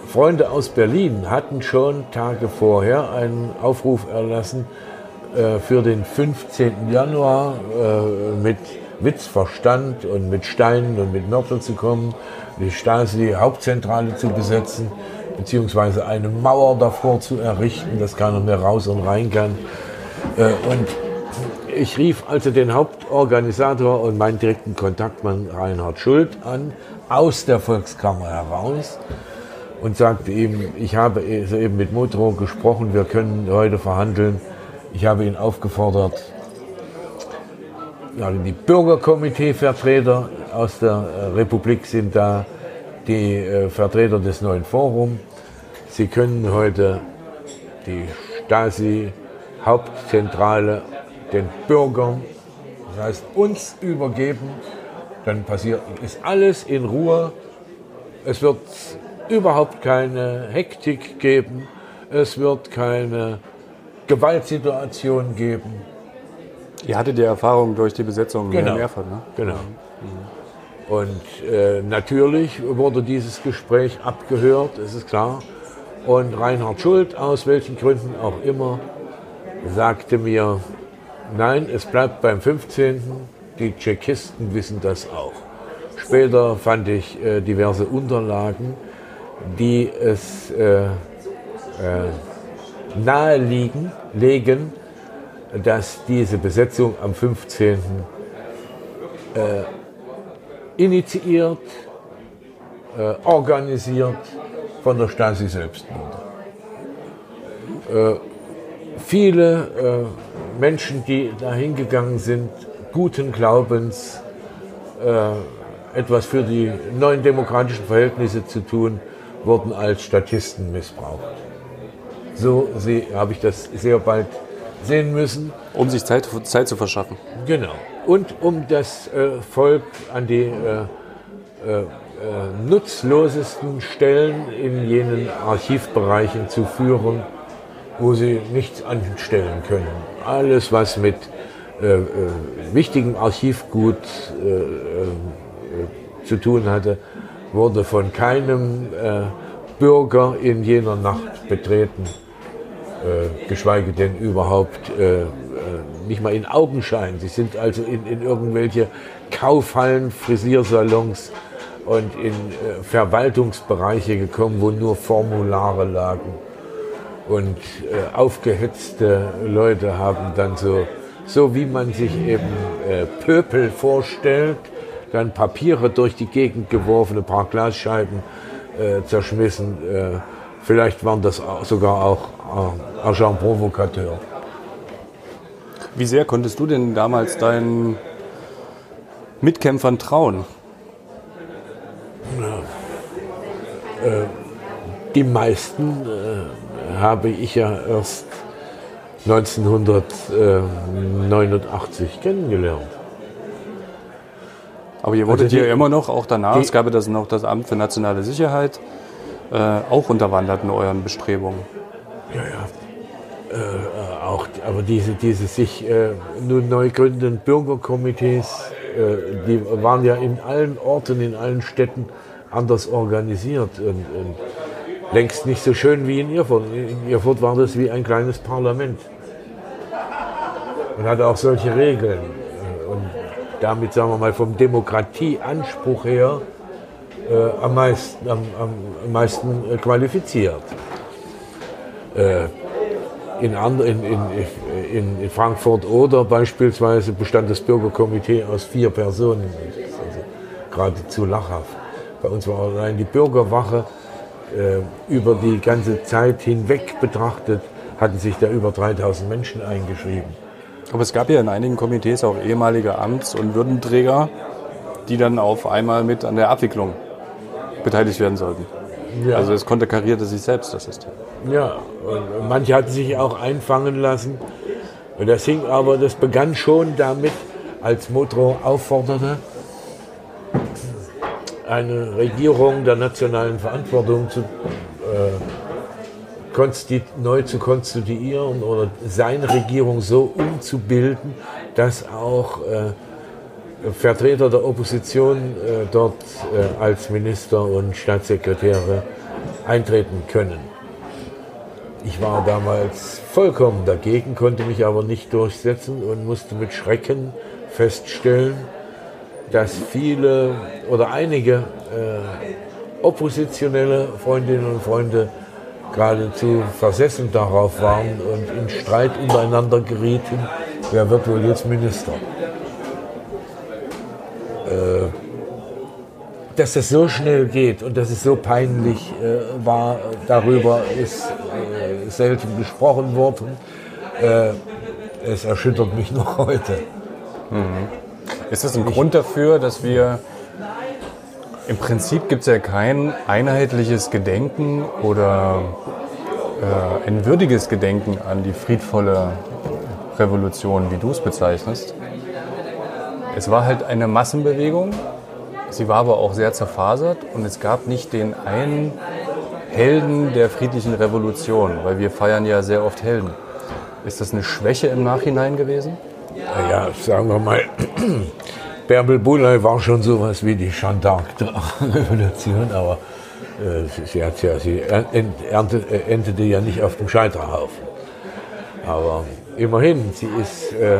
Freunde aus Berlin hatten schon Tage vorher einen Aufruf erlassen, äh, für den 15. Januar äh, mit Witzverstand und mit Steinen und mit Mörtel zu kommen, die Stasi-Hauptzentrale zu besetzen beziehungsweise eine Mauer davor zu errichten, dass keiner mehr raus und rein kann. Äh, und ich rief also den Hauptorganisator und meinen direkten Kontaktmann Reinhard Schuld an, aus der Volkskammer heraus und sagte ihm, ich habe eben mit Motro gesprochen, wir können heute verhandeln. Ich habe ihn aufgefordert, die Bürgerkomiteevertreter aus der Republik sind da, die äh, Vertreter des neuen Forums, Sie können heute die Stasi-Hauptzentrale den Bürgern, das heißt uns übergeben, dann passiert, ist alles in Ruhe. Es wird überhaupt keine Hektik geben. Es wird keine Gewaltsituation geben. Ihr hattet die Erfahrung durch die Besetzung genau. in Erfurt, ne? Genau. Und äh, natürlich wurde dieses Gespräch abgehört, es ist klar. Und Reinhard Schuld, aus welchen Gründen auch immer, sagte mir, nein, es bleibt beim 15. Die Tschechisten wissen das auch. Später fand ich äh, diverse Unterlagen, die es äh, äh, naheliegen, legen, dass diese Besetzung am 15. Äh, initiiert, äh, organisiert von der Stasi selbst wurde. Äh, viele äh, Menschen, die da hingegangen sind, guten Glaubens, äh, etwas für die neuen demokratischen Verhältnisse zu tun, wurden als Statisten missbraucht. So habe ich das sehr bald sehen müssen. Um sich Zeit, Zeit zu verschaffen. Genau. Und um das äh, Volk an die äh, äh, äh, nutzlosesten Stellen in jenen Archivbereichen zu führen, wo sie nichts anstellen können. Alles, was mit äh, äh, wichtigem Archivgut äh, äh, zu tun hatte, wurde von keinem äh, Bürger in jener Nacht betreten, geschweige denn überhaupt nicht mal in Augenschein. Sie sind also in, in irgendwelche Kaufhallen, Frisiersalons, und in äh, Verwaltungsbereiche gekommen, wo nur Formulare lagen. Und äh, aufgehetzte Leute haben dann so, so wie man sich eben äh, Pöpel vorstellt, dann Papiere durch die Gegend geworfen, ein paar Glasscheiben äh, zerschmissen. Äh, vielleicht waren das auch, sogar auch äh, Agent Provocateur. Wie sehr konntest du denn damals deinen Mitkämpfern trauen? Äh, die meisten äh, habe ich ja erst 1989 kennengelernt. Aber ihr wurdet also ja immer noch, auch danach, es gab ja das noch das Amt für nationale Sicherheit. äh, auch unterwandert in euren Bestrebungen. Ja, ja. Äh, auch, aber diese, diese sich äh, nun neu gründenden Bürgerkomitees, äh, die waren ja in allen Orten, in allen Städten anders organisiert und, und längst nicht so schön wie in Erfurt. In Erfurt war das wie ein kleines Parlament und hatte auch solche Regeln. Und damit, sagen wir mal, vom Demokratieanspruch her äh, am meisten, am, am meisten äh, qualifiziert. Äh, in, in, in, in, Frankfurt oder beispielsweise bestand das Bürgerkomitee aus vier Personen. Also geradezu lachhaft. Bei uns war allein die Bürgerwache äh, über die ganze Zeit hinweg betrachtet, hatten sich da über 3000 Menschen eingeschrieben. Aber es gab ja in einigen Komitees auch ehemalige Amts- und Würdenträger, die dann auf einmal mit an der Abwicklung beteiligt werden sollten. Ja. Also es konterkarierte sich selbst, das System. Ja, und manche hatten sich auch einfangen lassen. Und das hing aber, das begann schon damit, als Motro aufforderte, eine Regierung der nationalen Verantwortung zu, äh, neu zu konstituieren oder seine Regierung so umzubilden, dass auch äh, Vertreter der Opposition äh, dort äh, als Minister und Staatssekretäre eintreten können. Ich war damals vollkommen dagegen, konnte mich aber nicht durchsetzen und musste mit Schrecken feststellen, dass viele oder einige äh, oppositionelle Freundinnen und Freunde geradezu versessen darauf waren und in Streit untereinander gerieten, wer wird wohl jetzt Minister. Äh, dass es so schnell geht und dass es so peinlich äh, war, darüber ist äh, selten gesprochen worden. Äh, es erschüttert mich noch heute. Mhm. Ist das ein ich, Grund dafür, dass wir im Prinzip gibt es ja kein einheitliches Gedenken oder äh, ein würdiges Gedenken an die friedvolle Revolution, wie du es bezeichnest. Es war halt eine Massenbewegung, sie war aber auch sehr zerfasert und es gab nicht den einen Helden der friedlichen Revolution, weil wir feiern ja sehr oft Helden. Ist das eine Schwäche im Nachhinein gewesen? Ja, sagen wir mal, Bärbel Bulay war schon sowas wie die Jeanne d'Arc der Revolution, aber äh, sie, hat ja, sie ernte, äh, endete ja nicht auf dem Scheiterhaufen. Aber immerhin, sie ist äh,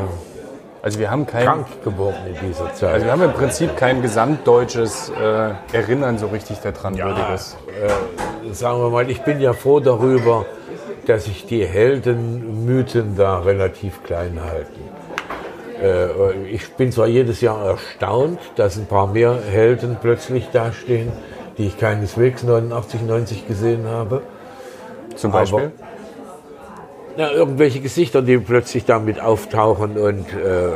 also wir haben kein, krank geworden in dieser Zeit. Also wir haben im Prinzip kein gesamtdeutsches äh, Erinnern so richtig daran ja, würdiges. Äh, sagen wir mal, ich bin ja froh darüber, dass sich die Heldenmythen da relativ klein halten. Äh, ich bin zwar jedes Jahr erstaunt, dass ein paar mehr Helden plötzlich dastehen, die ich keineswegs 89, 90 gesehen habe. Zum Beispiel? Aber, na, irgendwelche Gesichter, die plötzlich damit auftauchen und äh,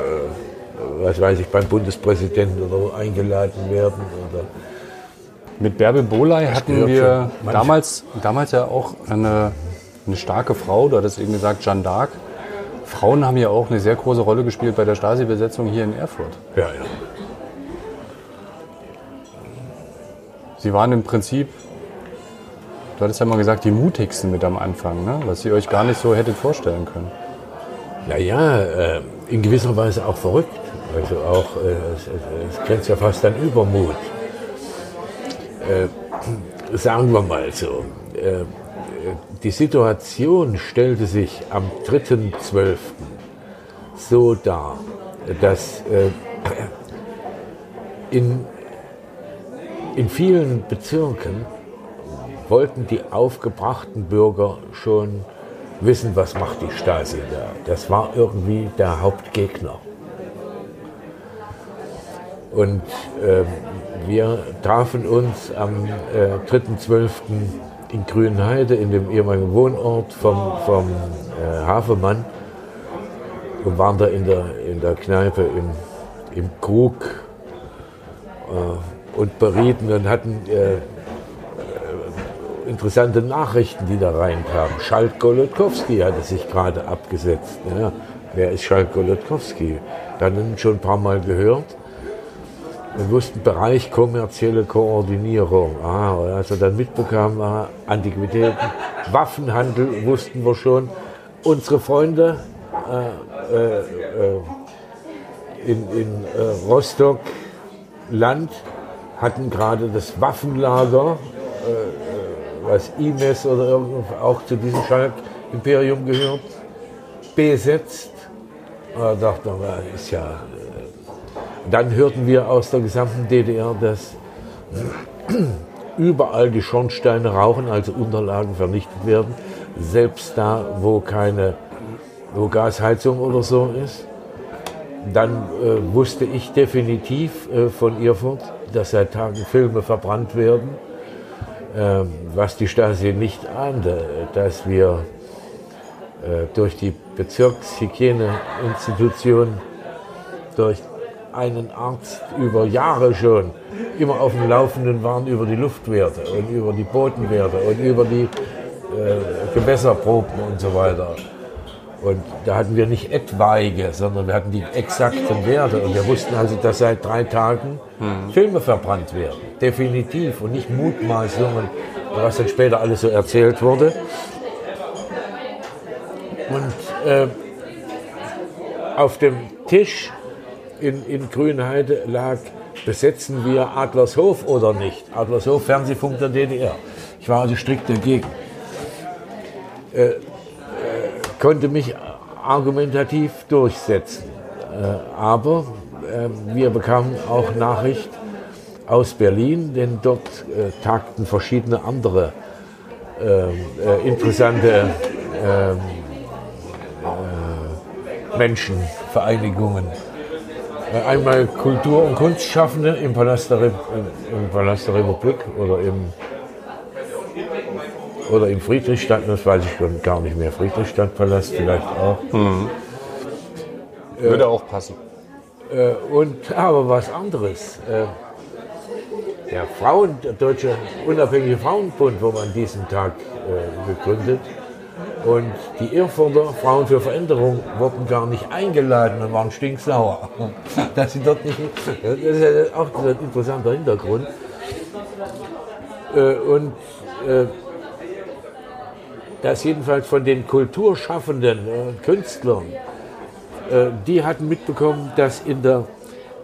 was weiß ich, beim Bundespräsidenten oder eingeladen werden. Oder Mit Bärbel Boley hatten wir damals, damals ja auch eine, eine starke Frau, du hattest eben gesagt, Jeanne d'Arc. Frauen haben ja auch eine sehr große Rolle gespielt bei der Stasi-Besetzung hier in Erfurt. Ja, ja. Sie waren im Prinzip Du hattest ja mal gesagt, die mutigsten mit am Anfang, ne? was ihr euch gar nicht so hättet vorstellen können. Naja, äh, in gewisser Weise auch verrückt. Also auch, äh, es, es, grenzt ja fast an Übermut. Äh, sagen wir mal so, äh, die Situation stellte sich am 3.12. so dar, dass äh, in, in vielen Bezirken wollten die aufgebrachten Bürger schon wissen, was macht die Stasi da. Das war irgendwie der Hauptgegner. Und äh, wir trafen uns am äh, 3.12. in Grünheide, in dem ehemaligen Wohnort vom, vom äh, Hafemann und waren da in der, in der Kneipe im, im Krug äh, und berieten und hatten äh, interessante Nachrichten, die da reinkamen. Schalt Golodkowski hatte sich gerade abgesetzt. Ja, wer ist Schalt Golodkowski? Dann schon ein paar Mal gehört. Wussten Bereich kommerzielle Koordinierung. Ah, als wir dann mitbekamen, war Antiquitäten, Waffenhandel wussten wir schon. Unsere Freunde äh, äh, äh in, in äh, Rostock Land hatten gerade das Waffenlager, äh, äh, was IMES oder auch zu diesem Schalk-Imperium gehört, besetzt. Da dachte man, ist ja. Dann hörten wir aus der gesamten DDR, dass überall die Schornsteine rauchen, also Unterlagen vernichtet werden, selbst da, wo keine wo Gasheizung oder so ist. Dann äh, wusste ich definitiv äh, von Erfurt, dass seit Tagen Filme verbrannt werden, äh, was die Stasi nicht ahnte, dass wir äh, durch die Bezirkshygieneinstitution, durch einen Arzt über Jahre schon immer auf dem Laufenden waren über die Luftwerte und über die Bodenwerte und über die äh, Gewässerproben und so weiter. Und da hatten wir nicht etwaige, sondern wir hatten die exakten Werte. Und wir wussten also, dass seit drei Tagen mhm. Filme verbrannt werden. Definitiv. Und nicht Mutmaßungen, was dann später alles so erzählt wurde. Und äh, auf dem Tisch in, in Grünheide lag, besetzen wir Adlershof oder nicht? Adlershof, Fernsehfunk der DDR. Ich war also strikt dagegen. Äh, konnte mich argumentativ durchsetzen. Äh, aber äh, wir bekamen auch Nachricht aus Berlin, denn dort äh, tagten verschiedene andere interessante ähm, Menschenvereinigungen. Einmal Kultur- und Kunstschaffende im Palast der, Re im Palast der Republik oder im oder in Friedrichstadt, das weiß ich schon gar nicht mehr. Friedrichstadtpalast vielleicht auch. Mhm. Würde äh, auch passen. Äh, und aber was anderes. Äh, der Frauen, der Deutsche Unabhängige Frauenbund wurde an diesem Tag äh, gegründet. Und die Erfurter Frauen für Veränderung wurden gar nicht eingeladen und waren stinksauer, dass sie dort nicht. Das ist ja auch ein interessanter Hintergrund. Äh, und äh, dass jedenfalls von den kulturschaffenden äh, Künstlern, die hatten mitbekommen, dass in der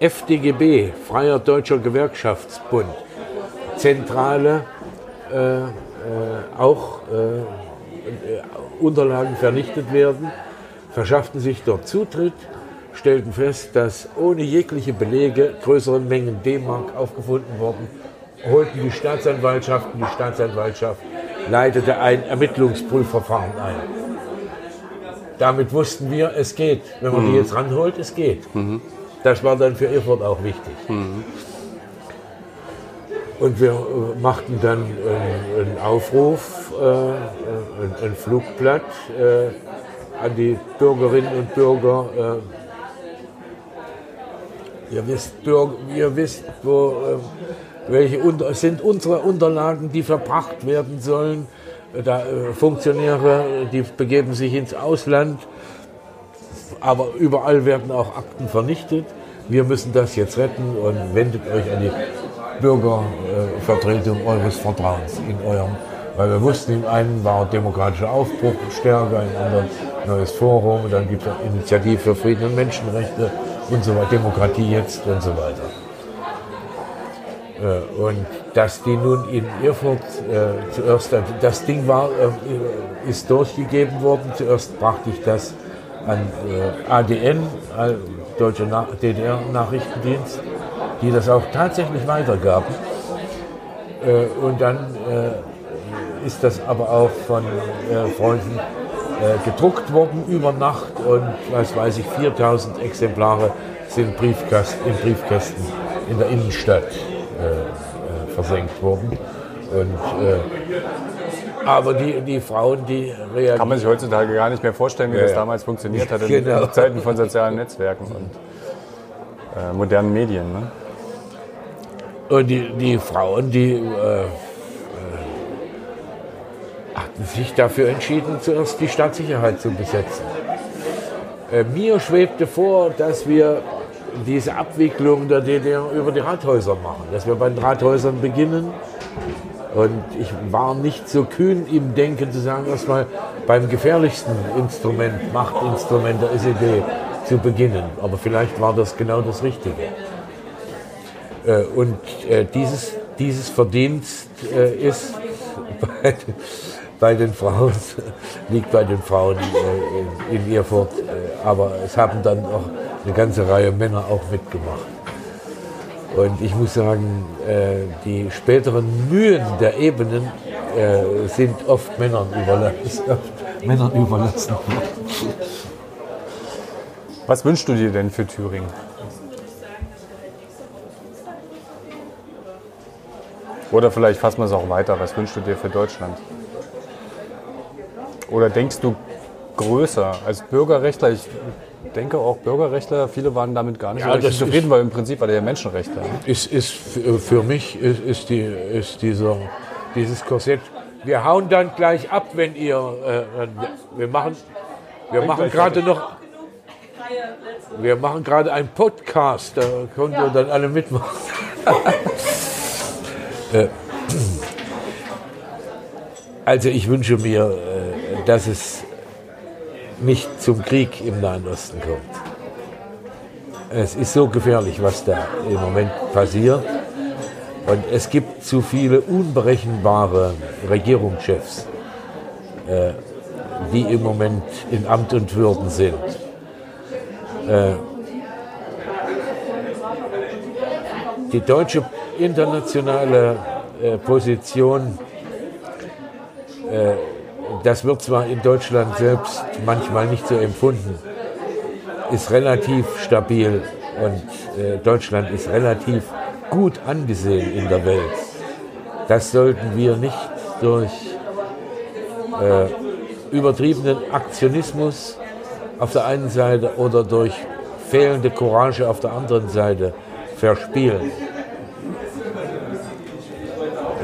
FDGB, Freier Deutscher Gewerkschaftsbund, Zentrale äh, äh auch äh, Unterlagen vernichtet werden, verschafften sich dort Zutritt, stellten fest, dass ohne jegliche Belege größere Mengen D-Mark aufgefunden wurden, holten die Staatsanwaltschaften, die Staatsanwaltschaft leitete ein Ermittlungsprüfverfahren ein. Damit wussten wir, es geht. Wenn man mhm. die jetzt ranholt, es geht. Mhm. Das war dann für Erfurt auch wichtig. Mhm. Und wir äh, machten dann äh, einen Aufruf, äh, ein, Flugblatt an die Bürgerinnen und Bürger. Ihr wisst, Bürger, ihr wisst wo welche sind unsere Unterlagen, die verbracht werden sollen. Da, Funktionäre, die begeben sich ins Ausland, aber überall werden auch Akten vernichtet. Wir müssen das jetzt retten und wendet euch an die Bürgervertretung äh, eures Vertrauens in eurem, weil wir wussten, im einen war demokratischer Aufbruch stärker, im anderen neues Forum, dann gibt es Initiative für Frieden und Menschenrechte und so weiter, Demokratie jetzt und so weiter. Äh, und dass die nun in Erfurt äh, zuerst, das Ding war, äh, ist durchgegeben worden. Zuerst brachte ich das an äh, ADN, Deutsche Na DDR-Nachrichtendienst, die das auch tatsächlich weitergaben. Äh, und dann äh, ist das aber auch von Freunden gedruckt worden über Nacht und was weiß ich, 4000 Exemplare sind Briefkasten, in Briefkästen in der Innenstadt äh, versenkt worden. Und, äh, aber die, die Frauen, die reagieren. Kann man sich heutzutage gar nicht mehr vorstellen, wie ja, das damals funktioniert hat in genau. Zeiten von sozialen Netzwerken und äh, modernen Medien. Ne? Und die, die Frauen, die äh, äh, hatten sich dafür entschieden, zuerst die Stadtsicherheit zu besetzen. Äh, mir schwebte vor, dass wir diese Abwicklung der DDR über die Rathäuser machen, dass wir bei den Rathäusern beginnen. Und ich war nicht so kühn im Denken zu sagen, erstmal beim gefährlichsten Instrument, Machtinstrument der SED zu beginnen. Aber vielleicht war das genau das Richtige. Äh, und äh, dieses, dieses Verdienst äh, ist bei, bei den Frauen, liegt bei den Frauen in, in Erfurt. Aber es haben dann auch eine ganze Reihe Männer auch mitgemacht. Und ich muss sagen, die späteren Mühen der Ebenen sind oft Männern überlassen. Oft Männern überlassen. Was wünschst du dir denn für Thüringen? Oder vielleicht fassen wir es auch weiter. Was wünschst du dir für Deutschland? Oder denkst du größer als Bürgerrechtler? Ich denke auch Bürgerrechtler, viele waren damit gar nicht ja, so zufrieden, weil im Prinzip war der ja Menschenrechte. Ist, ist für mich ist, ist, die, ist dieser, dieses Korsett. Wir hauen dann gleich ab, wenn ihr. Äh, wir machen, wir machen gerade noch wir machen gerade einen Podcast, da könnt ihr dann alle mitmachen. Äh, also ich wünsche mir, äh, dass es nicht zum Krieg im Nahen Osten kommt. Es ist so gefährlich, was da im Moment passiert. Und es gibt zu viele unberechenbare Regierungschefs, äh, die im Moment in Amt und Würden sind. Die deutsche internationale äh, Position, äh, das wird zwar in Deutschland selbst manchmal nicht so empfunden, ist relativ stabil und äh, Deutschland ist relativ gut angesehen in der Welt. Das sollten wir nicht durch äh, übertriebenen Aktionismus auf der einen Seite oder durch fehlende Courage auf der anderen Seite verspielen.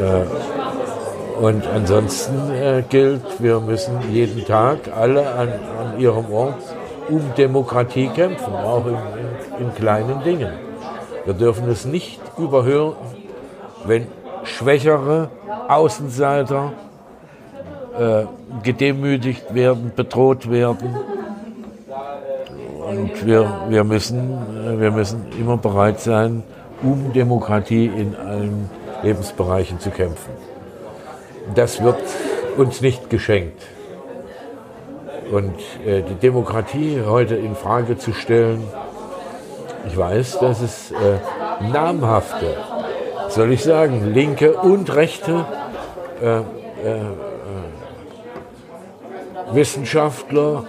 Äh, und ansonsten äh, gilt, wir müssen jeden Tag alle an, an ihrem Ort um Demokratie kämpfen, auch in, in, in kleinen Dingen. Wir dürfen es nicht überhören, wenn schwächere Außenseiter äh, gedemütigt werden, bedroht werden und wir, wir, müssen, äh, wir müssen immer bereit sein, um Demokratie in allen Lebensbereichen zu kämpfen. Das wird uns nicht geschenkt. Und äh, die Demokratie heute in Frage zu stellen, ich weiß, dass es äh, namhafte, soll ich sagen, linke und rechte äh, äh, äh Wissenschaftler,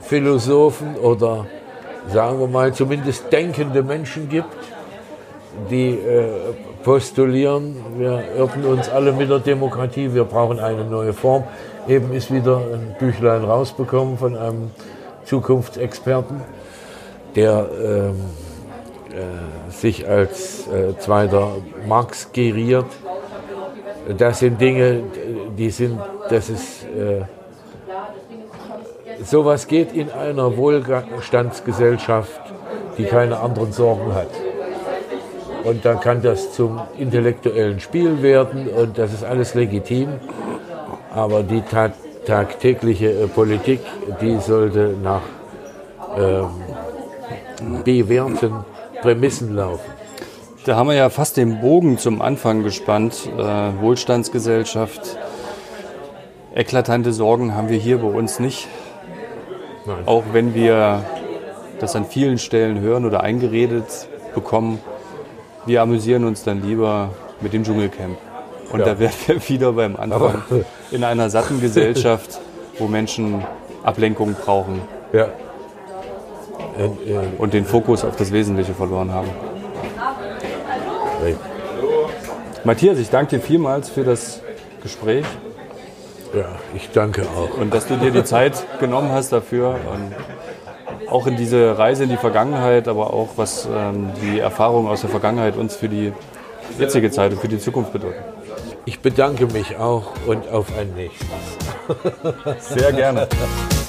Philosophen oder sagen wir mal zumindest denkende Menschen gibt, die äh, postulieren, wir irrten uns alle mit der Demokratie, wir brauchen eine neue Form. Eben ist wieder ein Büchlein rausbekommen von einem Zukunftsexperten, der ähm, äh, sich als äh, zweiter Marx geriert. Das sind Dinge, die sind, das ist äh, sowas geht in einer Wohlstandsgesellschaft, die keine anderen Sorgen hat. Und dann kann das zum intellektuellen Spiel werden und das ist alles legitim. Aber die tag tagtägliche äh, Politik, die sollte nach ähm, bewährten Prämissen laufen. Da haben wir ja fast den Bogen zum Anfang gespannt. Äh, Wohlstandsgesellschaft, eklatante Sorgen haben wir hier bei uns nicht. Nein. Auch wenn wir das an vielen Stellen hören oder eingeredet bekommen, wir amüsieren uns dann lieber mit dem Dschungelcamp. Und ja. da wären wir wieder beim Anfang Aber in einer satten Gesellschaft, wo Menschen Ablenkung brauchen. Ja. Und den Fokus auf das Wesentliche verloren haben. Hey. Matthias, ich danke dir vielmals für das Gespräch. Ja, ich danke auch. Und dass du dir die Zeit genommen hast dafür. Und auch in diese Reise in die Vergangenheit, aber auch was ähm, die Erfahrungen aus der Vergangenheit uns für die jetzige Zeit und für die Zukunft bedeuten. Ich bedanke mich auch und auf ein nächstes. Sehr gerne.